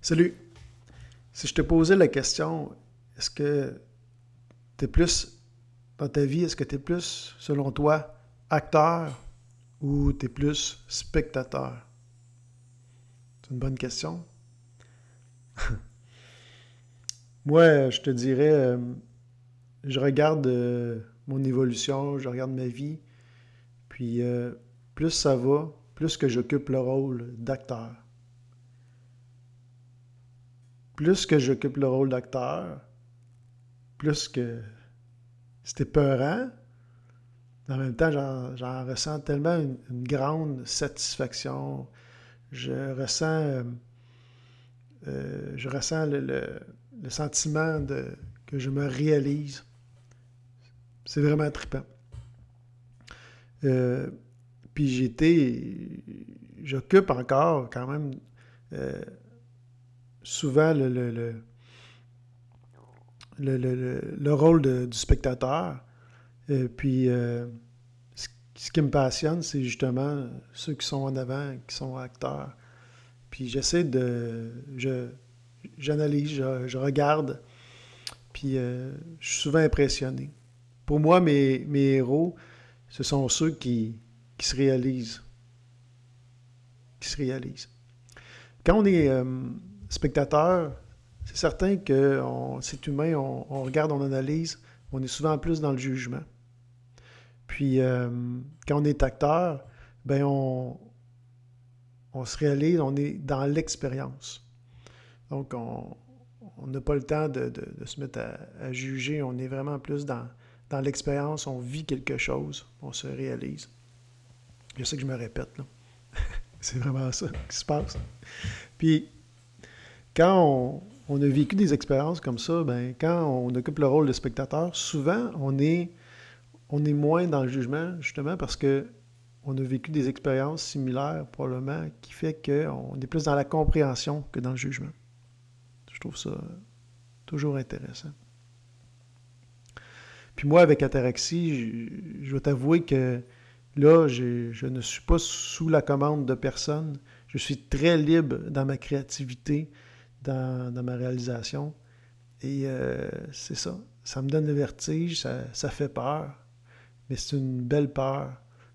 Salut. Si je te posais la question, est-ce que tu es plus, dans ta vie, est-ce que tu es plus, selon toi, acteur ou tu es plus spectateur? C'est une bonne question. Moi, je te dirais, euh, je regarde euh, mon évolution, je regarde ma vie, puis euh, plus ça va, plus que j'occupe le rôle d'acteur plus que j'occupe le rôle d'acteur, plus que c'était peurant, en même temps, j'en ressens tellement une, grande satisfaction. Je ressens, euh, euh, le, sentiment que je me réalise. C'est vraiment trippant. Euh, puis j'étais, j'occupe encore quand même souvent le, le, rôle du spectateur. Et puis, euh, ce, qui me passionne, c'est justement ceux qui sont en avant, qui sont acteurs. Puis j'essaie de... Je, j'analyse, je, regarde, puis euh, je suis souvent impressionné. Pour moi, mes, mes héros, ce sont ceux qui, qui se réalisent. Qui se réalisent. Quand on est... Euh, spectateur, c'est certain que c'est humain, on, regarde, on analyse, on est souvent plus dans le jugement. Puis, euh, quand on est acteur, ben on, on se réalise, on est dans l'expérience. Donc, on n'a pas le temps de, se mettre à, juger, on est vraiment plus dans, l'expérience, on vit quelque chose, on se réalise. Je sais que je me répète, c'est vraiment ça qui se passe. Puis, quand on, a vécu des expériences comme ça, ben, quand on occupe le rôle de spectateur, souvent, on est, moins dans le jugement, justement, parce que on a vécu des expériences similaires, probablement, qui fait qu'on est plus dans la compréhension que dans le jugement. Je trouve ça toujours intéressant. Puis moi, avec Ataraxie, je, je dois t'avouer que là, je ne suis pas sous la commande de personne. Je suis très libre dans ma créativité dans, ma réalisation. Et euh, c'est ça. Ça me donne le vertige, ça, fait peur, mais c'est une belle peur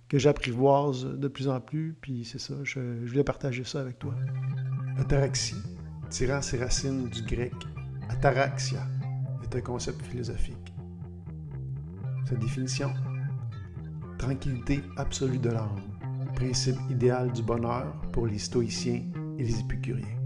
que j'apprivoise de plus en plus. Puis c'est ça, je, voulais partager ça avec toi. Ataraxie, tirant ses racines du grec ataraxia, est un concept philosophique. Sa définition tranquillité absolue de l'âme, principe idéal du bonheur pour les stoïciens et les épicuriens.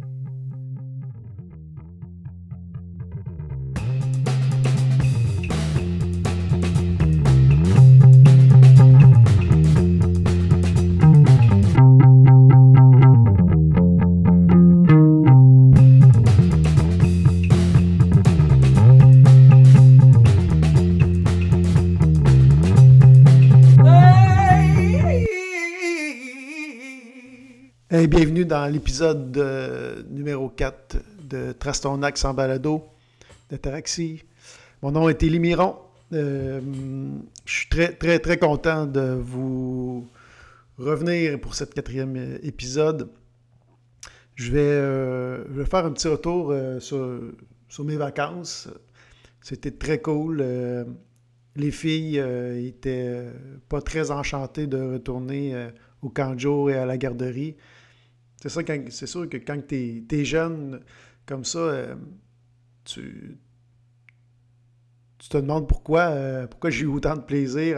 Bienvenue dans l'épisode numéro 4 de Trastonac sans balado de Taraxi. Mon nom est Élie Miron. Euh, je suis très, très, très content de vous revenir pour cette quatrième épisode. Je vais, euh, faire un petit retour euh, sur, mes vacances. C'était très cool. les filles étaient pas très enchantées de retourner au canjo et à la garderie. C'est ça, c'est sûr que quand tu es, jeune comme ça, euh, tu, tu te demandes pourquoi, euh, pourquoi j'ai eu autant de plaisir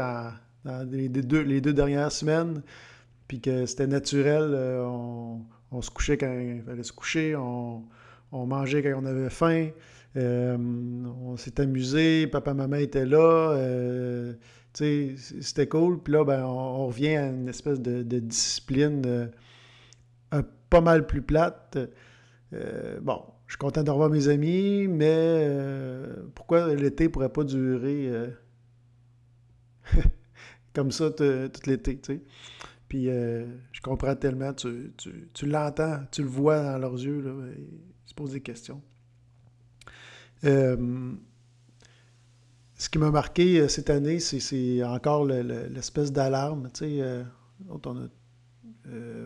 dans les deux, les deux dernières semaines, puis que c'était naturel. Euh, on, se couchait quand il fallait se coucher, on, mangeait quand on avait faim, on s'est amusé, papa, maman étaient là. c'était cool. Puis là, ben, on, revient à une espèce de discipline pas mal plus plate. Euh, bon, je suis content de revoir mes amis, mais euh, pourquoi l'été ne pourrait pas durer euh, comme ça tout l'été, tu sais? Puis je comprends tellement, tu, l'entends, tu le vois dans leurs yeux, ils se posent des questions. ce qui m'a marqué cette année, c'est encore l'espèce d'alarme, tu sais, on a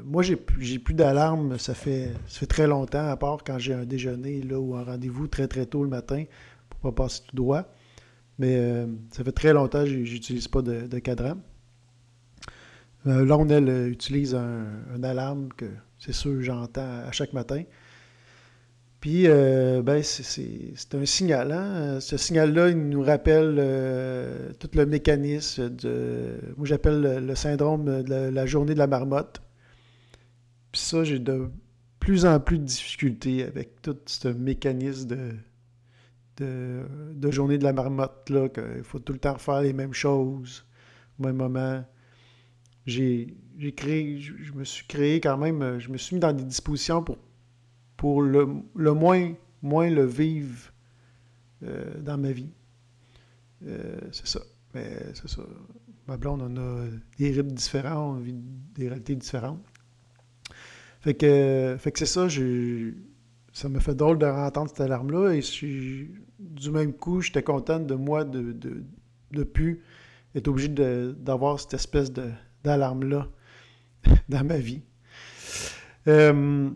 moi, j'ai plus d'alarme, ça fait, ça fait très longtemps, à part quand j'ai un déjeuner là, ou un rendez-vous très très tôt le matin pour pas passer tout droit. Mais ça fait très longtemps que j'utilise pas de, cadran. là, on elle utilise un, alarme que c'est sûr j'entends à chaque matin. Puis, euh, ben, c'est un signal. Hein? Ce signal-là, il nous rappelle euh, tout le mécanisme de. Moi, j'appelle le, syndrome de la, journée de la marmotte. Puis ça, j'ai de plus en plus de difficultés avec tout ce mécanisme de, de, journée de la marmotte, là, qu'il faut tout le temps refaire les mêmes choses au même moment. J'ai créé, je me suis créé quand même, je me suis mis dans des dispositions pour pour le, moins, moins le vivre euh, dans ma vie. Euh, c'est ça. Mais c'est ça. Ma blonde, on a des rythmes différents, on vit des réalités différentes. Fait que, c'est ça, ça me fait drôle de entendre cette alarme-là. Et du même coup, j'étais content de moi de, de, de plus être obligé d'avoir cette espèce d'alarme-là dans ma vie. Euh,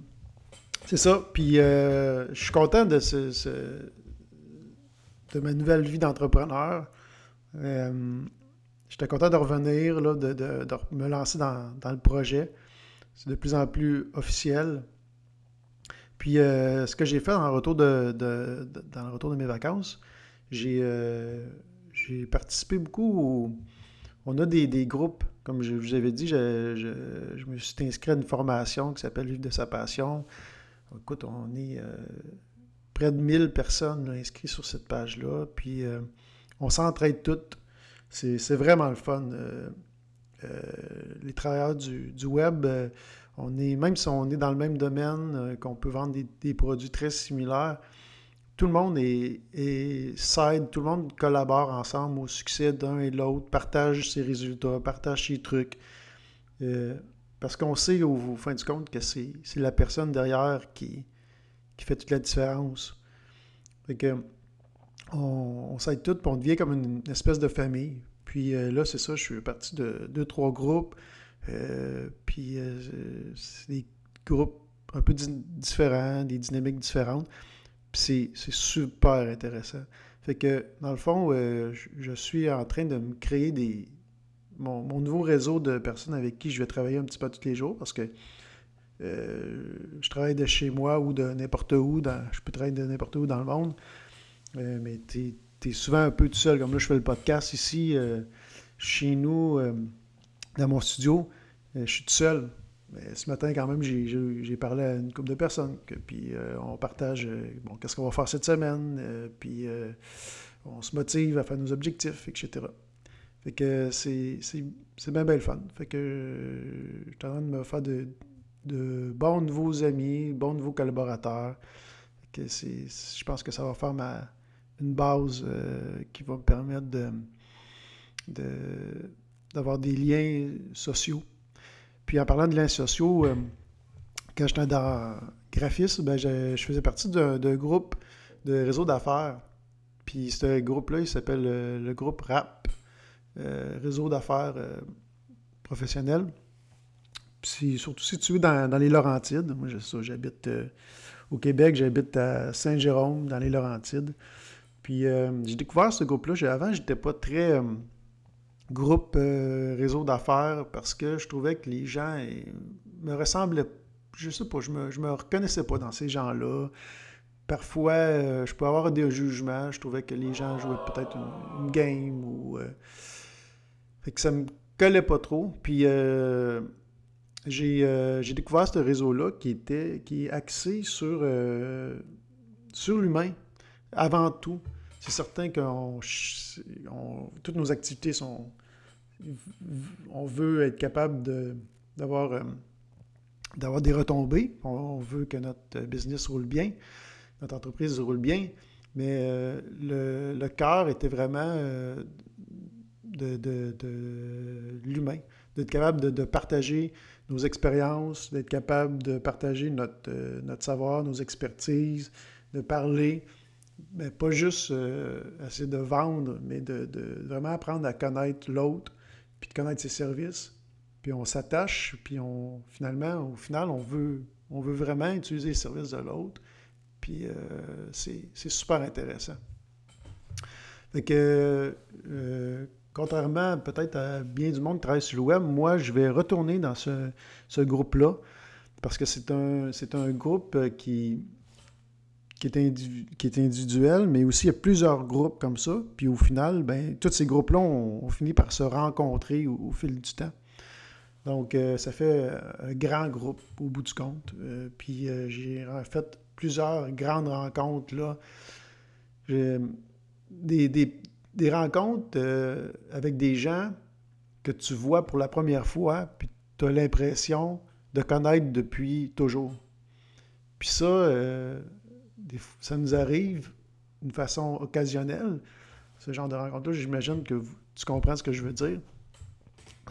c'est ça. Puis euh, je suis content de, ce, de ma nouvelle vie d'entrepreneur. Euh, j'étais content de revenir, là, de, me lancer dans, le projet. C'est de plus en plus officiel. Puis euh, ce que j'ai fait dans le retour de, mes vacances, j'ai participé beaucoup On a des, groupes, comme je vous avais dit, je, me suis inscrit à une formation qui s'appelle Vivre de sa passion. Écoute, on est euh, près de 1000 personnes inscrites sur cette page-là, puis euh, on s'entraide toutes. C'est vraiment le fun. Euh, les travailleurs du, web, on est, même si on est dans le même domaine, qu'on peut vendre des, produits très similaires, tout le monde est, est tout le monde collabore ensemble au succès d'un et l'autre, partage ses résultats, partage ses trucs. Parce qu'on sait au, fin du compte que c'est la personne derrière qui, qui fait toute la différence. Que on, s'aide tout, puis on devient comme une, espèce de famille. Puis euh, là, c'est ça, je suis parti de deux, trois groupes. Euh, puis euh, c'est des groupes un peu différents, des dynamiques différentes. Puis c'est super intéressant. Fait que, dans le fond, je suis en train de me créer des, mon, nouveau réseau de personnes avec qui je vais travailler un petit peu tous les jours parce que je travaille de chez moi ou de n'importe où. je peux travailler de n'importe où dans le monde. Mais tu souvent un peu tout seul. Comme là, je fais le podcast ici, euh, chez nous, dans mon studio. je suis tout seul. Mais ce matin, quand même, j'ai parlé à une couple de personnes. puis on partage, bon, qu'est-ce qu'on va faire cette semaine. puis on se motive à faire nos objectifs, etc. Fait que c'est, bien belle fun. Fait que euh, je suis en train de me faire de, bons nouveaux amis, bons nouveaux collaborateurs. que je pense que ça va faire ma, une base euh, qui va me permettre de, d'avoir des liens sociaux. Puis en parlant de liens sociaux, euh, quand j'étais dans graphisme, ben je, faisais partie d'un, groupe de réseau d'affaires. Puis ce groupe-là, il s'appelle le groupe RAP. Euh, réseau d'affaires euh, professionnel. C'est surtout situé dans, dans, les Laurentides. Moi, j'habite euh, au Québec, j'habite à Saint-Jérôme, dans les Laurentides. Puis j'ai découvert ce groupe-là. Avant, j'étais pas très groupe réseau d'affaires parce que je trouvais que les gens me ressemblaient. Je sais pas, je me, me reconnaissais pas dans ces gens-là. Parfois, je peux avoir des jugements. Je trouvais que les gens jouaient peut-être une, game ou fait que ça me collait pas trop. Puis euh, euh, j'ai découvert ce réseau-là qui était qui est axé sur, euh, sur l'humain avant tout. C'est certain que toutes nos activités sont. On veut être capable d'avoir d'avoir des retombées. On, veut que notre business roule bien, notre entreprise roule bien. Mais le, le cœur était vraiment de, l'humain, d'être capable de, partager nos expériences, d'être capable de partager euh, notre savoir, nos expertises, de parler, mais pas juste euh, essayer de vendre, mais de, vraiment apprendre à connaître l'autre, puis de connaître ses services, puis on s'attache, puis on, finalement, au final, on veut, on veut vraiment utiliser les services de l'autre. Puis euh, c'est super intéressant. Fait que, euh, contrairement peut-être à bien du monde qui travaille sur le web, moi, je vais retourner dans ce, ce groupe-là parce que c'est un, un groupe qui, qui est, individuel, mais aussi il y a plusieurs groupes comme ça. Puis au final, ben, tous ces groupes-là ont, fini par se rencontrer au, fil du temps. Donc, euh, ça fait un grand groupe au bout du compte. Euh, puis j'ai fait plusieurs grandes rencontres là. Des, des, rencontres euh, avec des gens que tu vois pour la première fois, puis tu as l'impression de connaître depuis toujours. Puis ça, euh, ça nous arrive d'une façon occasionnelle, ce genre de rencontre-là. J'imagine que tu comprends ce que je veux dire.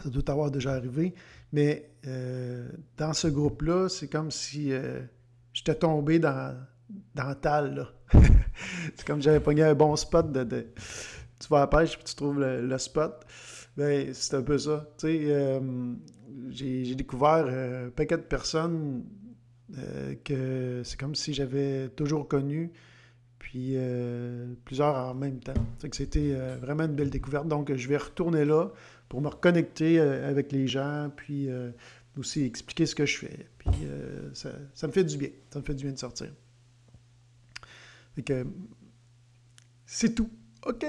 Ça doit t'avoir déjà arrivé. Mais euh, dans ce groupe-là, c'est comme si j'étais tombé dans, dans Tal, c'est comme si j'avais pogné un bon spot de, Tu vas à la pêche puis tu trouves le, spot. Ben, c'est un peu ça. Euh, j'ai découvert euh, un paquet de personnes euh, que c'est comme si j'avais toujours connu, puis plusieurs en même temps. c'était vraiment une belle découverte. Donc, je vais retourner là pour me reconnecter avec les gens, puis aussi expliquer ce que je fais. Puis euh, ça, me fait du bien. Ça me fait du bien de sortir. Fait que c'est tout. OK.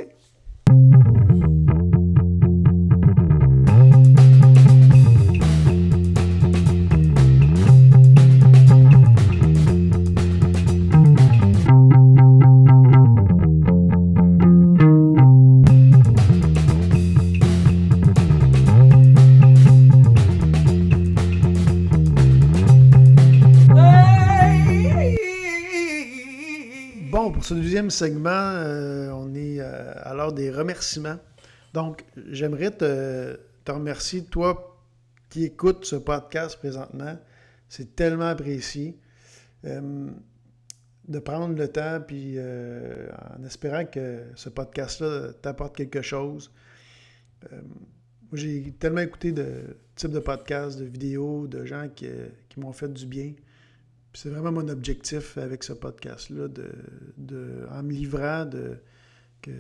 Segment, euh, on est euh, à l'heure des remerciements. Donc, j'aimerais te, remercier, toi qui écoutes ce podcast présentement. C'est tellement apprécié. Euh, de prendre le temps, puis en espérant que ce podcast-là t'apporte quelque chose. j'ai tellement écouté de types de podcasts, de vidéos, de gens qui m'ont fait du bien c'est vraiment mon objectif avec ce podcast-là, de, en me livrant, de, que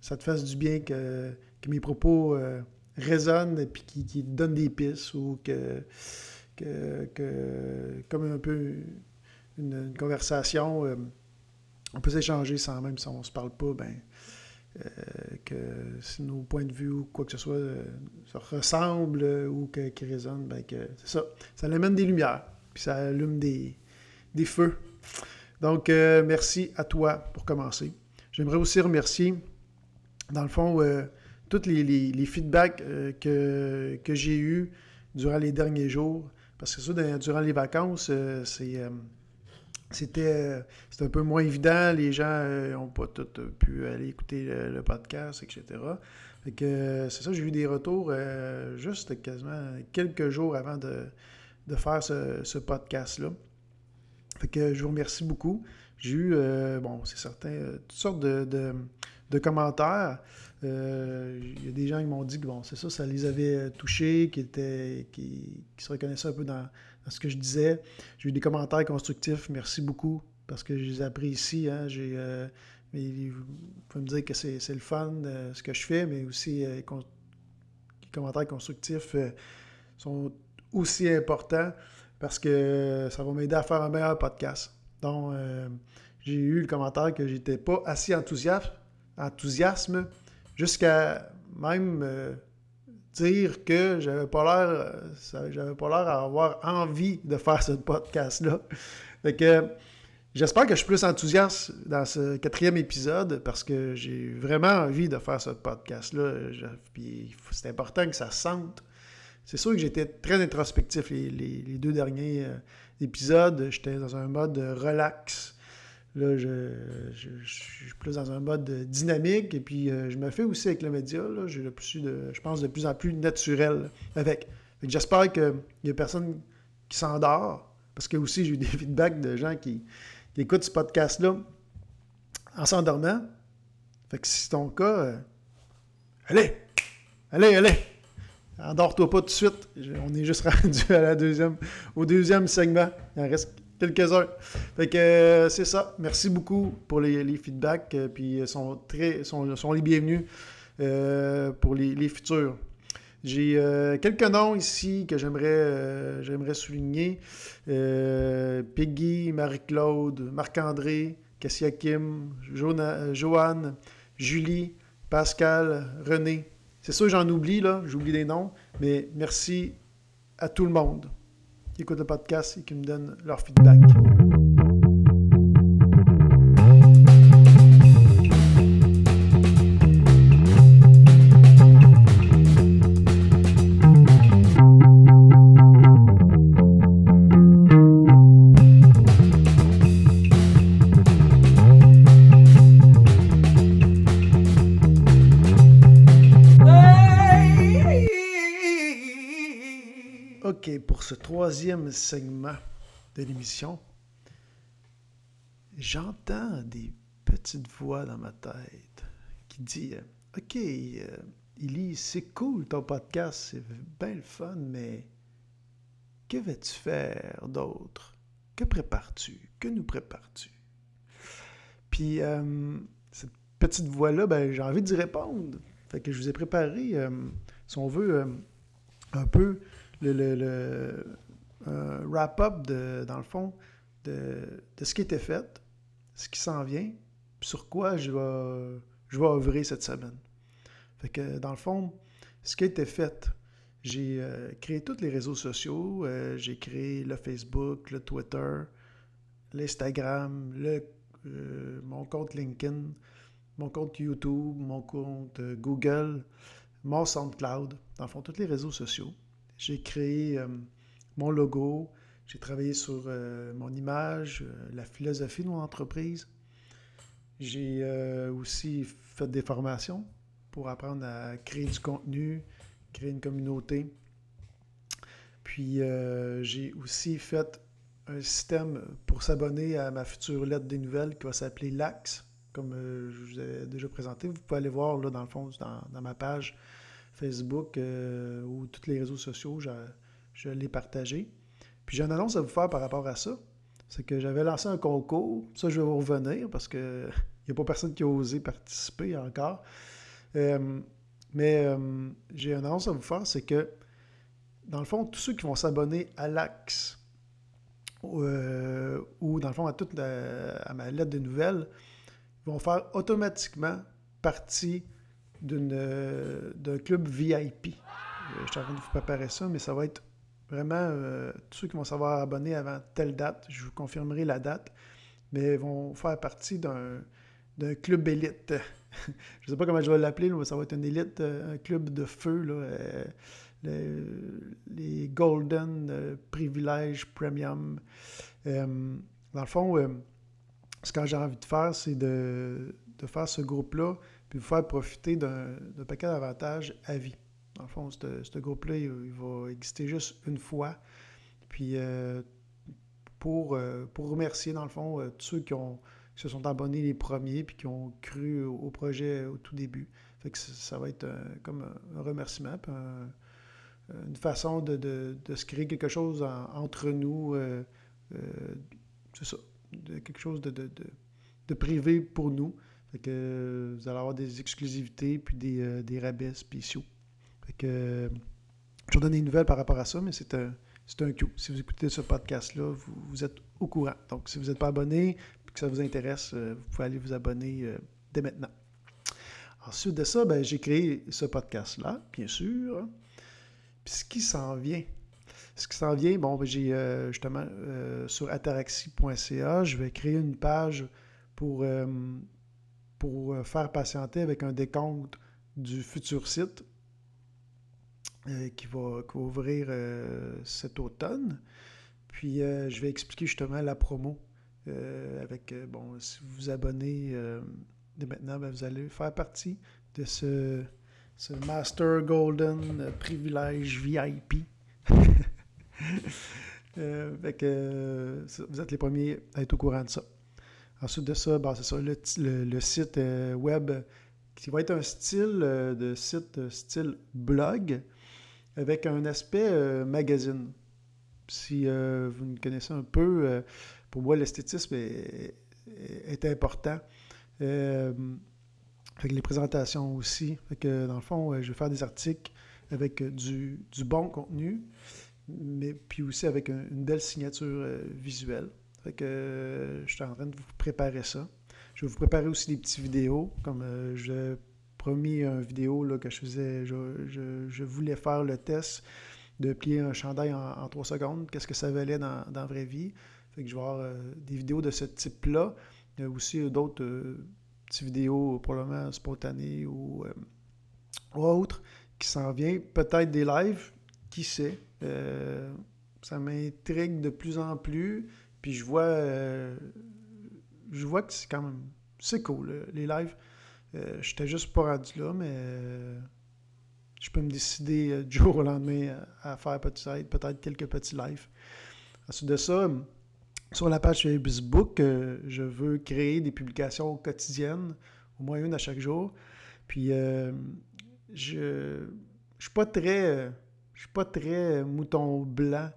ça te fasse du bien, que, mes propos euh, résonnent et puis qui, qui, te donnent des pistes ou que, que, comme un peu une, conversation, euh, on peut s'échanger sans même si on se parle pas, ben, euh, que si nos points de vue ou quoi que ce soit se ressemblent ou qui résonnent, ben que c'est ça. Ça amène des lumières ça allume des, feux. Donc, euh, merci à toi pour commencer. J'aimerais aussi remercier, dans le fond, euh, tous les, feedbacks euh, que, que j'ai eus durant les derniers jours. Parce que ça, durant les vacances, c'est c'était un peu moins évident. Les gens n'ont pas tout pu aller écouter le, podcast, etc. c'est ça, j'ai eu des retours juste quasiment quelques jours avant de, de faire ce, podcast-là. Fait que je vous remercie beaucoup. J'ai eu, euh, bon, c'est certain, euh, toutes sortes de, commentaires. Euh, il y a des gens qui m'ont dit que, bon, c'est ça, ça les avait touchés, qui, étaient, qui, se reconnaissaient un peu dans, ce que je disais. J'ai eu des commentaires constructifs. Merci beaucoup parce que je les apprécie. Hein. J'ai, vous pouvez me dire que c'est, le fun de ce que je fais, mais aussi les commentaires constructifs sont aussi important parce que ça va m'aider à faire un meilleur podcast. Donc, euh, j'ai eu le commentaire que j'étais pas assez enthousiaste, enthousiasme jusqu'à même euh, dire que j'avais pas l'air euh, j'avais pas l'air envie de faire ce podcast là. J'espère que je suis plus enthousiaste dans ce quatrième épisode parce que j'ai vraiment envie de faire ce podcast là. Puis c'est important que ça sente c'est sûr que j'étais très introspectif les, deux derniers euh, épisodes. J'étais dans un mode relax. Là, je, suis plus dans un mode dynamique et puis euh, je me fais aussi avec le média. J'ai le plus de, je pense, de plus en plus naturel avec. J'espère qu'il n'y a personne qui s'endort parce que aussi j'ai eu des feedbacks de gens qui, écoutent ce podcast-là en s'endormant. Fait que si c'est ton cas, euh, allez, allez, allez, endors-toi pas tout de suite. On est juste rendu à la deuxième, au deuxième segment. Il en reste quelques-uns. Fait que c'est ça. Merci beaucoup pour les, feedbacks. puis sont très sont, sont les bienvenus pour les futurs. J'ai euh, quelques noms ici que j'aimerais euh, j'aimerais souligner. Euh, Peggy, Marie-Claude, Marc-André, Cassia Kim, Joanne, Julie, Pascal, René. C'est sûr, j'en oublie, là, j'oublie des noms, mais merci à tout le monde qui écoute le podcast et qui me donne leur feedback. Ce troisième segment de l'émission, j'entends des petites voix dans ma tête qui disent Ok, euh, Illy, c'est cool ton podcast, c'est bien le fun, mais que vas-tu faire d'autre? Que prépares-tu? Que nous prépares-tu Puis, euh, cette petite voix-là, ben, j'ai envie d'y répondre. Fait que je vous ai préparé, euh, si on veut, un peu le, wrap-up, dans le fond, de, ce qui était fait, ce qui s'en vient, sur quoi je vais, je vais œuvrer cette semaine. Fait que, dans le fond, ce qui a été fait, j'ai euh, créé tous les réseaux sociaux, euh, j'ai créé le Facebook, le Twitter, l'Instagram, le, euh, mon compte LinkedIn, mon compte YouTube, mon compte Google, mon SoundCloud, dans le fond, tous les réseaux sociaux. J'ai créé euh, mon logo, j'ai travaillé sur euh, mon image, euh, la philosophie de mon entreprise. J'ai aussi fait des formations pour apprendre à créer du contenu, créer une communauté. Puis j'ai aussi fait un système pour s'abonner à ma future lettre des nouvelles qui va s'appeler LAX, comme je vous ai déjà présenté. Vous pouvez aller voir là, dans le fond, dans ma page Facebook euh, ou tous les réseaux sociaux, je, l'ai partagé. Puis j'ai une annonce à vous faire par rapport à ça. C'est que j'avais lancé un concours. Ça, je vais vous revenir parce qu'il n'y a pas personne qui a osé participer encore. Euh, mais euh, j'ai une annonce à vous faire, c'est que, dans le fond, tous ceux qui vont s'abonner à l'Axe ou, dans le fond, à, toute à ma lettre de nouvelles, vont faire automatiquement partie d'un club VIP. Euh, je suis en train de vous préparer ça, mais ça va être vraiment euh, tous ceux qui vont savoir abonner avant telle date. Je vous confirmerai la date, mais vont faire partie d'un club élite. je ne sais pas comment je vais l'appeler, mais ça va être une élite, un club de feu. les Golden Privilege Premium. dans le fond, ce que j'ai envie de faire, c'est de, faire ce groupe-là puis vous faire profiter d'un paquet d'avantages à vie. Dans le fond, ce groupe-là, il, va exister juste une fois. Puis euh, pour, euh, pour remercier, dans le fond, euh, tous ceux qui, se sont abonnés les premiers puis qui ont cru au, projet au tout début. Fait que ça, va être comme un, remerciement, une façon de, se créer quelque chose entre nous. c'est ça, quelque chose de privé pour nous. Fait que vous allez avoir des exclusivités puis des, euh, des rabais spéciaux. Fait que je vous donne des nouvelles par rapport à ça, mais c'est un, c'est un coup. Si vous écoutez ce podcast-là, vous, êtes au courant. Donc, si vous n'êtes pas abonné et que ça vous intéresse, euh, vous pouvez aller vous abonner euh, dès maintenant. Ensuite de ça, ben, j'ai créé ce podcast-là, bien sûr. Puis ce qui s'en vient, ce qui s'en vient, bon, ben, j'ai justement sur ataraxi.ca, je vais créer une page pour pour euh, faire patienter avec un décompte du futur site euh, qui, va, ouvrir euh, cet automne. Puis je vais expliquer justement la promo avec, bon, si vous vous abonnez dès maintenant, ben, vous allez faire partie de ce, ce Master Golden Privilège VIP. Fait vous êtes les premiers à être au courant de ça. Ensuite de ça, ben, c'est ça, le, site euh, web qui va être un style euh, de site euh, style blog avec un aspect magazine. Si vous me connaissez un peu, pour moi, l'esthétisme est, important. Les présentations aussi. Fait que, dans le fond, je vais faire des articles avec du, du bon contenu, mais puis aussi avec une belle signature visuelle. Que je suis en train de vous préparer ça. Je vais vous préparer aussi des petites vidéos, comme euh, je promis une vidéo là, que je faisais, je, voulais faire le test de plier un chandail en, trois secondes, qu'est-ce que ça valait dans, la vraie vie. Fait que je vais avoir euh, des vidéos de ce type-là. Il y a aussi d'autres euh, petites vidéos probablement spontanées ou, autres qui s'en viennent. Peut-être des lives, qui sait. ça m'intrigue de plus en plus. Puis je vois je vois que c'est quand même. C'est cool, les lives. Euh, J'étais juste pas rendu là, mais euh, je peux me décider euh, du jour au lendemain à, faire peut-être quelques petits lives. Ensuite de ça, sur la page Facebook, euh, je veux créer des publications quotidiennes, au moins une à chaque jour. Puis je ne. Je suis pas très mouton blanc.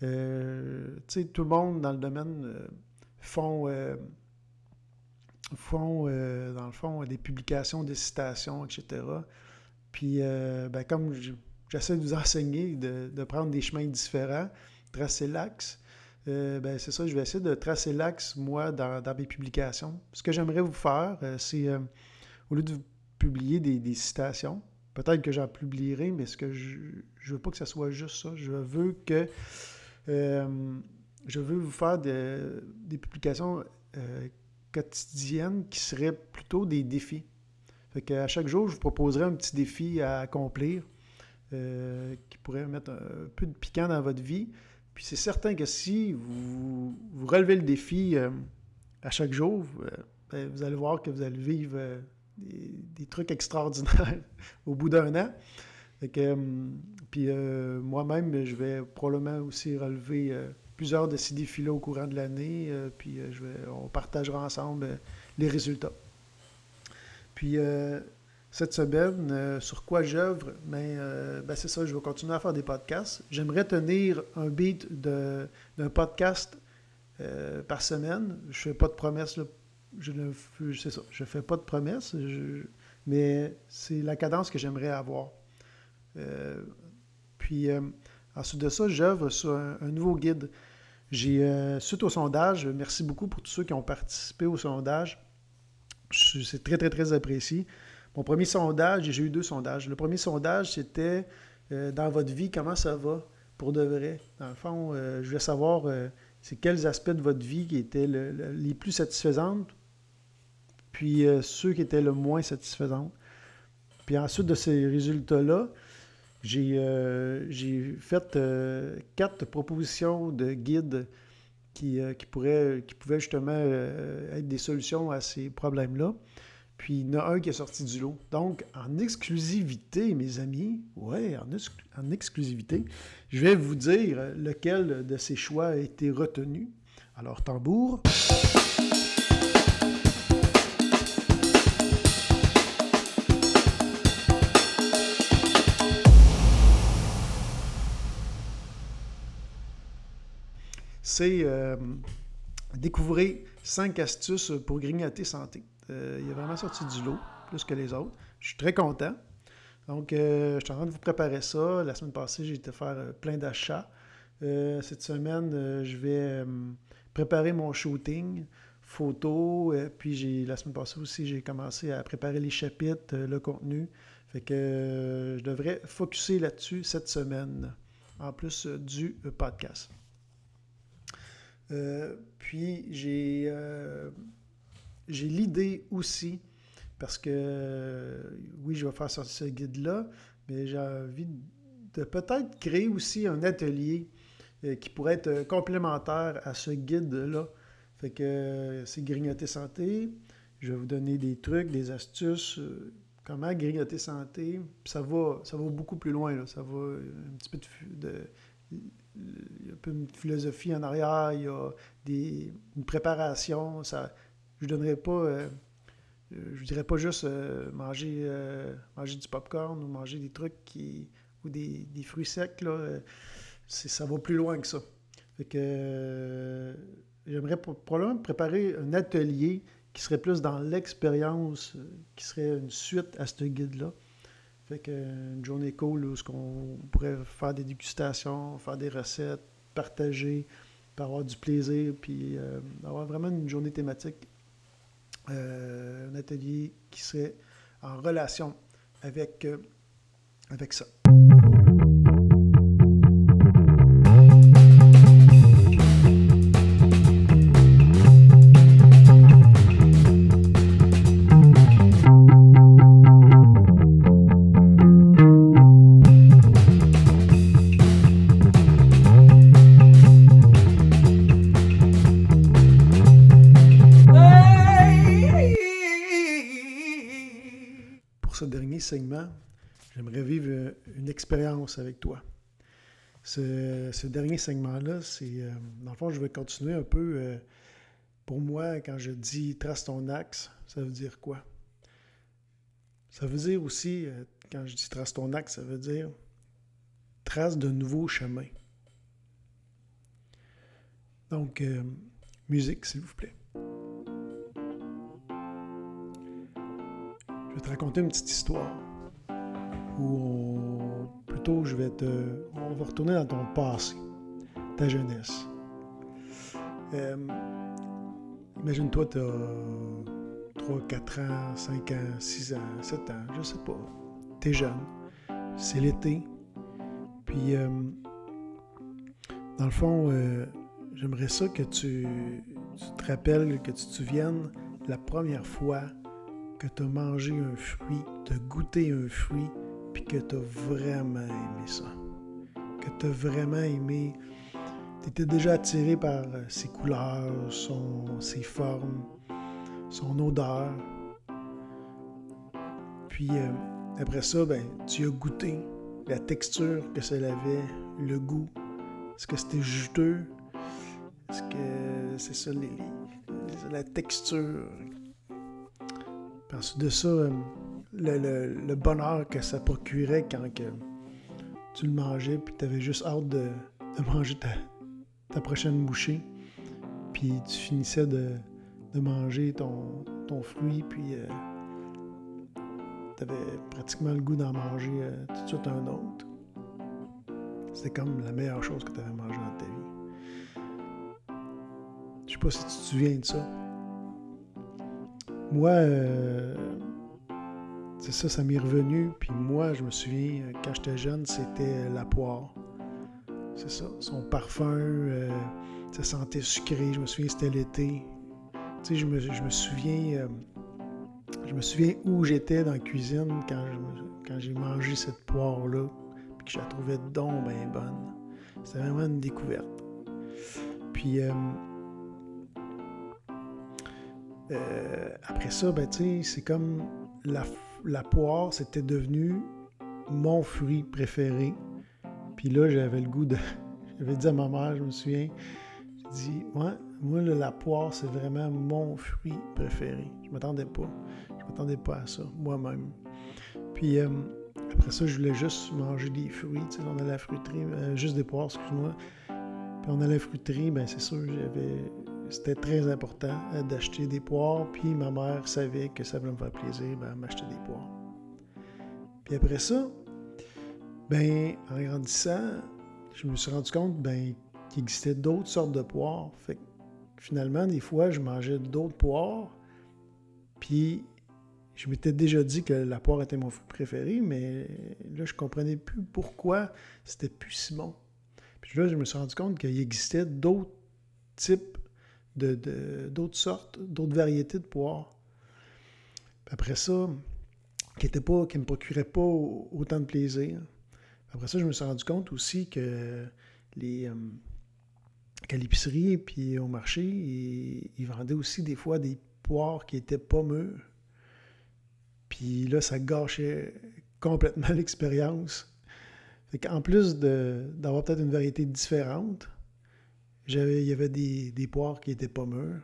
Sais, tout le monde dans le domaine font, euh, font euh, dans le fond, des publications, des citations, etc. Puis, euh, ben, comme j'essaie de vous enseigner de, prendre des chemins différents, tracer l'axe, ben, c'est ça, je vais essayer de tracer l'axe, moi, dans, mes publications. Ce que j'aimerais vous faire, c'est, au lieu de publier des, citations, peut-être que j'en publierai, mais ce que je ne veux pas que ce soit juste ça. Je veux que je veux vous faire des publications euh, quotidiennes qui seraient plutôt des défis. Fait qu'à chaque jour, je vous proposerai un petit défi à accomplir euh, qui pourrait mettre un peu de piquant dans votre vie. Puis c'est certain que si vous, relevez le défi euh, à chaque jour, ben, vous allez voir que vous allez vivre des, trucs extraordinaires au bout d'un an. Que, puis moi-même, je vais probablement aussi relever plusieurs de ces défis-là au courant de l'année, euh, puis euh, on partagera ensemble euh, les résultats. Puis cette semaine, sur quoi j'œuvre, ben, ben, c'est ça, je vais continuer à faire des podcasts. J'aimerais tenir un beat d'un podcast par semaine. Je fais pas de promesses, ne fais pas de promesses, mais c'est la cadence que j'aimerais avoir. Puis Ensuite de ça, j'œuvre sur un, nouveau guide. J'ai, euh, suite au sondage, merci beaucoup pour tous ceux qui ont participé au sondage. C'est très, très, très apprécié. Mon premier sondage, j'ai eu deux sondages. Le premier sondage, c'était euh, dans votre vie, comment ça va pour de vrai? Dans le fond, euh, je voulais savoir c'est quels aspects de votre vie qui étaient les plus satisfaisantes, puis ceux qui étaient le moins satisfaisantes. Puis ensuite de ces résultats-là, euh, j'ai fait euh, quatre propositions de guides qui, euh, qui, qui pouvaient justement être des solutions à ces problèmes-là. Puis il y en a un qui est sorti du lot. Donc, en exclusivité, mes amis, ouais, en exclusivité, je vais vous dire lequel de ces choix a été retenu. Alors, tambour. C'est euh, découvrir cinq astuces pour grignoter santé. Euh, il est vraiment sorti du lot, plus que les autres. Je suis très content. Donc, euh, je suis en train de vous préparer ça. La semaine passée, j'ai été faire plein d'achats. cette semaine, je vais préparer mon shooting photo. puis, la semaine passée aussi, j'ai commencé à préparer les chapitres, le contenu. Fait que je devrais focuser là-dessus cette semaine, en plus du podcast. Euh, puis j'ai euh, j'ai l'idée aussi, parce que oui, je vais faire sortir ce guide-là, mais j'ai envie de peut-être créer aussi un atelier euh, qui pourrait être complémentaire à ce guide-là. Fait que c'est grignoter santé. Je vais vous donner des trucs, des astuces, comment grignoter santé. ça va, ça va beaucoup plus loin. Là. Ça va un petit peu de il y a un peu une philosophie en arrière, il y a des, une préparation. Ça, je donnerais pas, euh, je dirais pas juste euh, manger, euh, manger du popcorn ou manger des trucs qui, ou des, fruits secs, là, ça va plus loin que ça. Fait que j'aimerais probablement préparer un atelier qui serait plus dans l'expérience, qui serait une suite à ce guide-là. Fait que une journée cool où on pourrait faire des dégustations, faire des recettes, partager, avoir du plaisir, puis avoir vraiment une journée thématique euh, un atelier qui serait en relation avec, euh, avec ça. Expérience avec toi. Ce, dernier segment-là, c'est. Euh, dans le fond, je vais continuer un peu. Euh, pour moi, quand je dis trace ton axe, ça veut dire quoi? Ça veut dire aussi, euh, quand je dis trace ton axe, ça veut dire trace de nouveaux chemins. Donc, musique, s'il vous plaît. Je vais te raconter une petite histoire où je vais te. On va retourner dans ton passé, ta jeunesse. Euh, imagine-toi, tu as 3, 4 ans, 5 ans, 6 ans, 7 ans, je sais pas. Tu es jeune. C'est l'été. Puis, euh, dans le fond, euh, j'aimerais ça que tu, te rappelles, que tu te la première fois que tu as mangé un fruit, tu as goûté un fruit, puis que tu as vraiment aimé ça. Que tu as vraiment aimé. Tu étais déjà attiré par euh, ses couleurs, son, ses formes, son odeur. Puis euh, après ça, ben, tu as goûté la texture que ça avait, le goût. Est-ce que c'était juteux? Est-ce que c'est ça, les, la texture? Parce de ça, euh, le, bonheur que ça procurait quand tu le mangeais, puis tu avais juste hâte de, manger ta, prochaine bouchée. Puis tu finissais de, manger ton, fruit, puis euh, tu avais pratiquement le goût d'en manger euh, tout de suite un autre. C'était comme la meilleure chose que tu avais mangé dans ta vie. Je sais pas si tu te souviens de ça. Moi, euh, c'est ça, ça m'est revenu. Puis moi, je me souviens, euh, quand j'étais jeune, c'était la poire. C'est ça, son parfum, euh, ça sentait sucré. Je me souviens, c'était l'été. Tu sais, je me, souviens, euh, je me souviens où j'étais dans la cuisine quand, quand j'ai mangé cette poire-là, puis que je la trouvais donc bien bonne. C'était vraiment une découverte. Puis après ça, ben c'est comme la la poire, c'était devenu mon fruit préféré. Puis là, j'avais le goût de. J'avais dit à ma mère, je me souviens, j'ai dit, ouais, moi, la poire, c'est vraiment mon fruit préféré. Je m'attendais pas. Je m'attendais pas à ça, moi-même. Puis euh, après ça, je voulais juste manger des fruits. Tu on allait à la fruiterie, euh, juste des poires, excuse-moi. Puis on allait à la fruiterie, ben c'est sûr, j'avais c'était très important euh, d'acheter des poires, puis ma mère savait que ça allait me faire plaisir, ben, m'acheter des poires. Puis après ça, ben, en grandissant, je me suis rendu compte ben, qu'il existait d'autres sortes de poires. Fait finalement, des fois, je mangeais d'autres poires, puis je m'étais déjà dit que la poire était mon fruit préféré, mais là, je comprenais plus pourquoi c'était plus si bon. Puis là, je me suis rendu compte qu'il existait d'autres types d'autres sortes, d'autres variétés de poires. après ça, qui ne qui me procuraient pas autant de plaisir. Après ça, je me suis rendu compte aussi que les euh, qu'à l'épicerie puis au marché, ils, vendaient aussi des fois des poires qui étaient pas mûres. Puis là, ça gâchait complètement l'expérience. En plus d'avoir peut-être une variété différente, il y avait des, poires qui n'étaient pas mûres.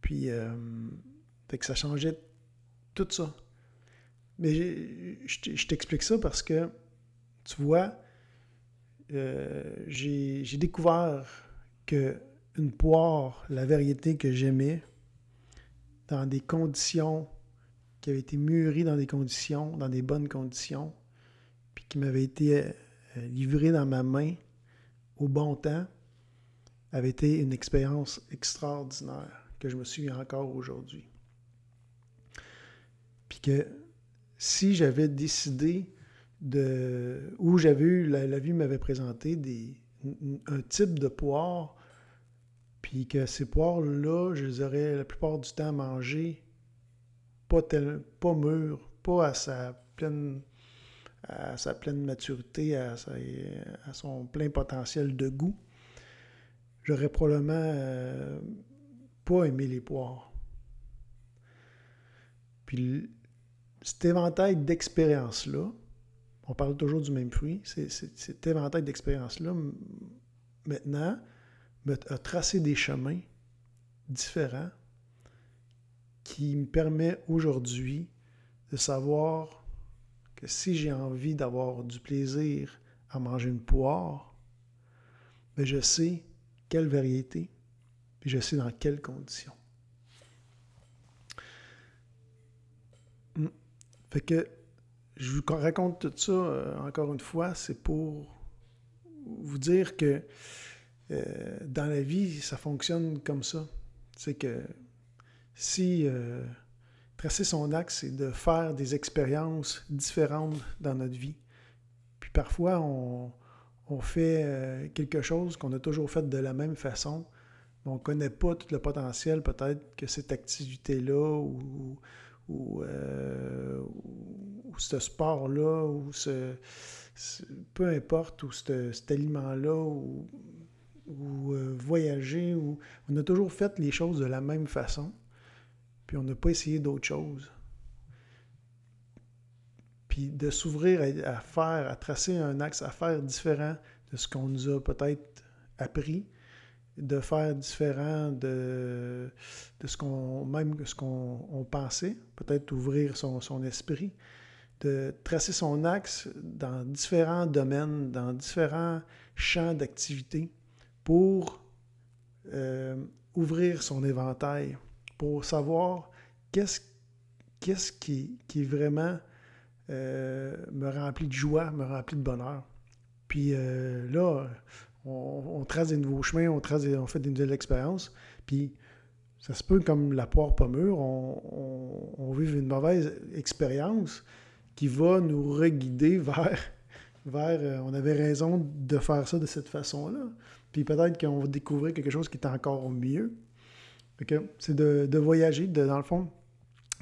Puis, euh, que ça changeait tout ça. Mais je t'explique ça parce que tu vois, j'ai découvert que une poire, la variété que j'aimais, dans des conditions qui avaient été mûries dans des conditions, dans des bonnes conditions, puis qui m'avait été euh, livrée dans ma main au bon temps, avait été une expérience extraordinaire que je me souviens encore aujourd'hui. Puis que si j'avais décidé de. ou j'avais eu, la, vie m'avait présenté des, un type de poire, puis que ces poires-là, je les aurais la plupart du temps mangées pas, tel, pas mûres, pas à sa pleine à sa pleine maturité, à son plein potentiel de goût, j'aurais probablement euh, pas aimé les poires. Puis cet éventail d'expériences-là, on parle toujours du même fruit, cet éventail d'expériences-là, maintenant, a tracé des chemins différents qui me permet aujourd'hui de savoir que si j'ai envie d'avoir du plaisir à manger une poire, ben, je sais quelle variété, et je sais dans quelles conditions. Hmm. Fait que je vous raconte tout ça euh, encore une fois, c'est pour vous dire que euh, dans la vie, ça fonctionne comme ça. C'est que si euh, tracer son axe, c'est de faire des expériences différentes dans notre vie. Puis parfois, on, fait euh, quelque chose qu'on a toujours fait de la même façon, mais on ne connaît pas tout le potentiel peut-être que cette activité-là ou, ou, euh, ce sport-là ou ce, peu importe, ou cet aliment-là ou, euh, voyager, on a toujours fait les choses de la même façon puis on n'a pas essayé d'autres choses. De s'ouvrir à, faire, à tracer un axe, à faire différent de ce qu'on nous a peut-être appris, de faire différent de, de ce qu'on même ce qu'on pensait, peut-être ouvrir son, son, esprit, de tracer son axe dans différents domaines, dans différents champs d'activité pour euh, ouvrir son éventail pour savoir qu'est-ce qui, qui vraiment euh, me remplit de joie, me remplit de bonheur. Puis euh, là, on, trace des nouveaux chemins, on, trace on fait des nouvelles expériences. Puis ça se peut, comme la poire pas mûre, on, on, vive une mauvaise expérience qui va nous reguider vers, vers euh, on avait raison de faire ça de cette façon-là. Puis peut-être qu'on va découvrir quelque chose qui est encore mieux c'est de, voyager, de, dans le fond,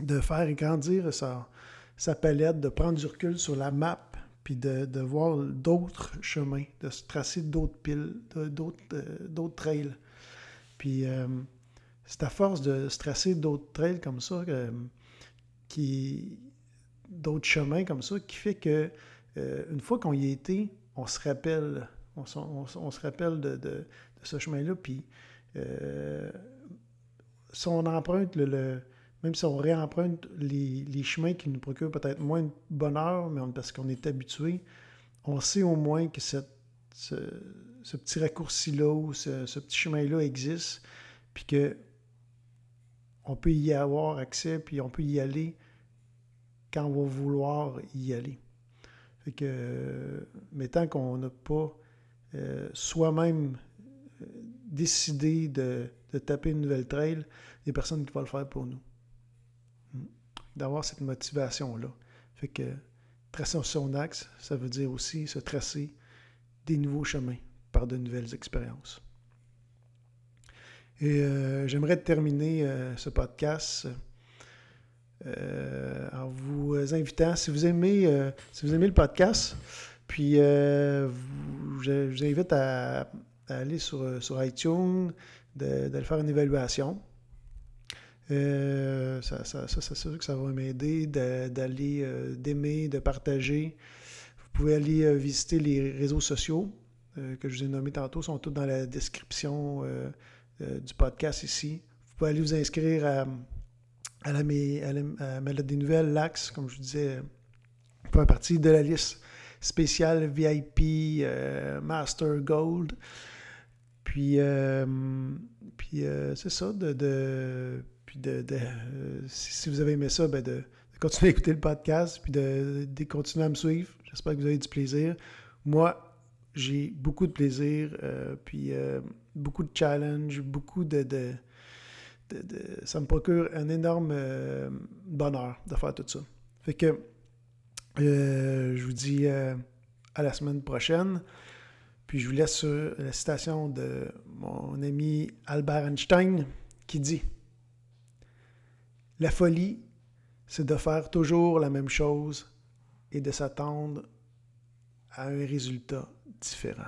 de faire grandir sa, sa palette, de prendre du recul sur la map, puis de, voir d'autres chemins, de se tracer d'autres piles, d'autres, euh, d'autres trails. Puis euh, c'est à force de se tracer d'autres trails comme ça, qui, d'autres chemins comme ça, qui fait que euh, une fois qu'on y été, on se rappelle, on, se rappelle de, ce chemin-là, puis si on emprunte le, même si on réemprunte les, chemins qui nous procurent peut-être moins de bonheur, mais parce qu'on est habitué, on sait au moins que ce, petit raccourci-là ou ce, petit chemin-là existe, puis que on peut y avoir accès, puis on peut y aller quand on va vouloir y aller. Que, mais tant qu'on n'a pas euh, soi-même euh, décidé de de taper une nouvelle trail, il y a personne qui va le faire pour nous. D'avoir cette motivation-là. Fait que tracer son axe, ça veut dire aussi se tracer des nouveaux chemins par de nouvelles expériences. Et euh, j'aimerais terminer euh, ce podcast euh, en vous invitant, si vous aimez, si vous aimez le podcast, puis je, vous invite à, aller sur, sur iTunes, de, faire une évaluation. Euh, ça, ça, c'est sûr que ça va m'aider d'aller, euh, d'aimer, de partager. Vous pouvez aller euh, visiter les réseaux sociaux que je vous ai nommés tantôt, sont tous dans la description du podcast ici. Vous pouvez aller vous inscrire à, à la, à des nouvelles, l'Axe, comme je vous disais, pour faire partie de la liste spécial VIP Master Gold. Puis, puis c'est ça, de, puis de, si vous avez aimé ça, ben de, continuer à écouter le podcast, puis de, continuer à me suivre. J'espère que vous avez du plaisir. Moi, j'ai beaucoup de plaisir, puis beaucoup de challenge, beaucoup de, de, Ça me procure un énorme bonheur de faire tout ça. Fait que euh, je vous dis euh, à la semaine prochaine. Puis je vous laisse sur la citation de mon ami Albert Einstein qui dit La folie, c'est de faire toujours la même chose et de s'attendre à un résultat différent.